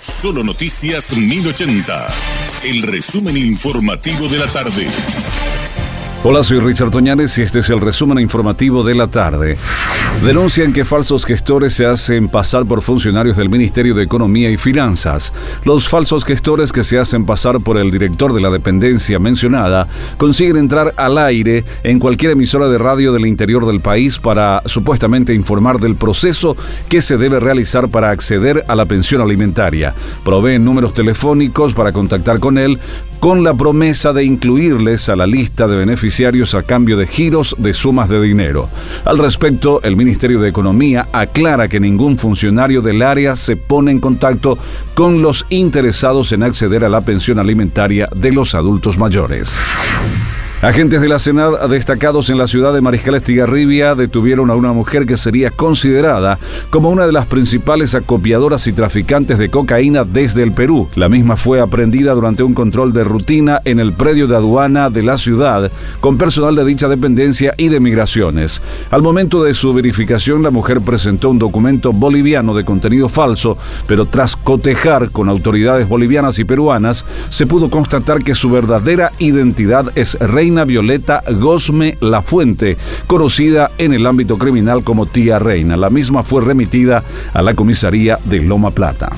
Solo Noticias 1080. El resumen informativo de la tarde. Hola, soy Richard Toñanes y este es el resumen informativo de la tarde. Denuncian que falsos gestores se hacen pasar por funcionarios del Ministerio de Economía y Finanzas. Los falsos gestores que se hacen pasar por el director de la dependencia mencionada consiguen entrar al aire en cualquier emisora de radio del interior del país para supuestamente informar del proceso que se debe realizar para acceder a la pensión alimentaria. Proveen números telefónicos para contactar con él con la promesa de incluirles a la lista de beneficiarios a cambio de giros de sumas de dinero. Al respecto, el Ministerio de Economía aclara que ningún funcionario del área se pone en contacto con los interesados en acceder a la pensión alimentaria de los adultos mayores. Agentes de la Senad destacados en la ciudad de Mariscal Estigarribia detuvieron a una mujer que sería considerada como una de las principales acopiadoras y traficantes de cocaína desde el Perú. La misma fue aprendida durante un control de rutina en el predio de aduana de la ciudad con personal de dicha dependencia y de migraciones. Al momento de su verificación, la mujer presentó un documento boliviano de contenido falso, pero tras cotejar con autoridades bolivianas y peruanas, se pudo constatar que su verdadera identidad es Reina Violeta Gosme La Fuente, conocida en el ámbito criminal como Tía Reina. La misma fue remitida a la comisaría de Loma Plata.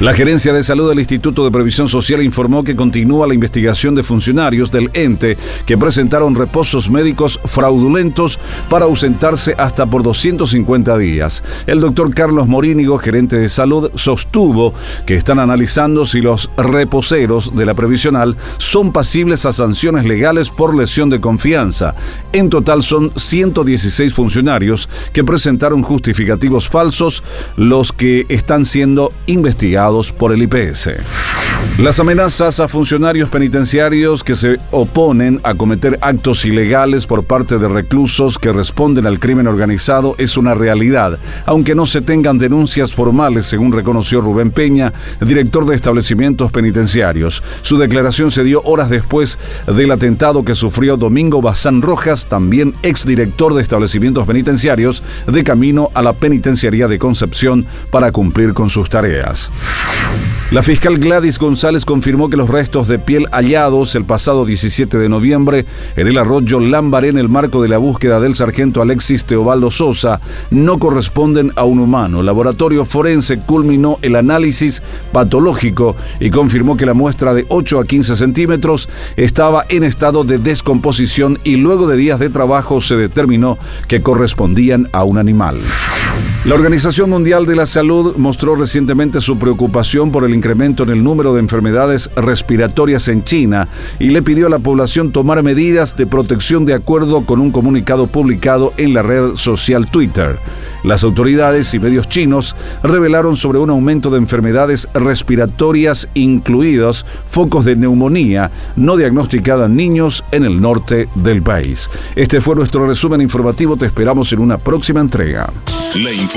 La Gerencia de Salud del Instituto de Previsión Social informó que continúa la investigación de funcionarios del ente que presentaron reposos médicos fraudulentos para ausentarse hasta por 250 días. El doctor Carlos Morínigo, gerente de salud, sostuvo que están analizando si los reposeros de la previsional son pasibles a sanciones legales por lesión de confianza. En total son 116 funcionarios que presentaron justificativos falsos, los que están siendo investigados por el IPS. Las amenazas a funcionarios penitenciarios que se oponen a cometer actos ilegales por parte de reclusos que responden al crimen organizado es una realidad, aunque no se tengan denuncias formales, según reconoció Rubén Peña, director de establecimientos penitenciarios. Su declaración se dio horas después del atentado que sufrió Domingo Bazán Rojas, también exdirector de establecimientos penitenciarios, de camino a la penitenciaría de Concepción para cumplir con sus tareas. La fiscal Gladys González confirmó que los restos de piel hallados el pasado 17 de noviembre en el arroyo Lambaré en el marco de la búsqueda del sargento Alexis Teobaldo Sosa no corresponden a un humano. El laboratorio forense culminó el análisis patológico y confirmó que la muestra de 8 a 15 centímetros estaba en estado de descomposición y luego de días de trabajo se determinó que correspondían a un animal. La Organización Mundial de la Salud mostró recientemente su preocupación por el incremento en el número de enfermedades respiratorias en China y le pidió a la población tomar medidas de protección de acuerdo con un comunicado publicado en la red social Twitter. Las autoridades y medios chinos revelaron sobre un aumento de enfermedades respiratorias, incluidos focos de neumonía no diagnosticada en niños en el norte del país. Este fue nuestro resumen informativo. Te esperamos en una próxima entrega.